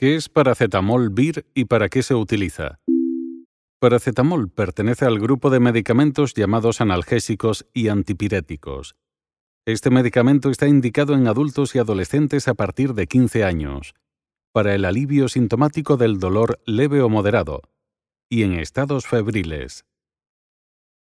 ¿Qué es paracetamol VIR y para qué se utiliza? Paracetamol pertenece al grupo de medicamentos llamados analgésicos y antipiréticos. Este medicamento está indicado en adultos y adolescentes a partir de 15 años, para el alivio sintomático del dolor leve o moderado, y en estados febriles.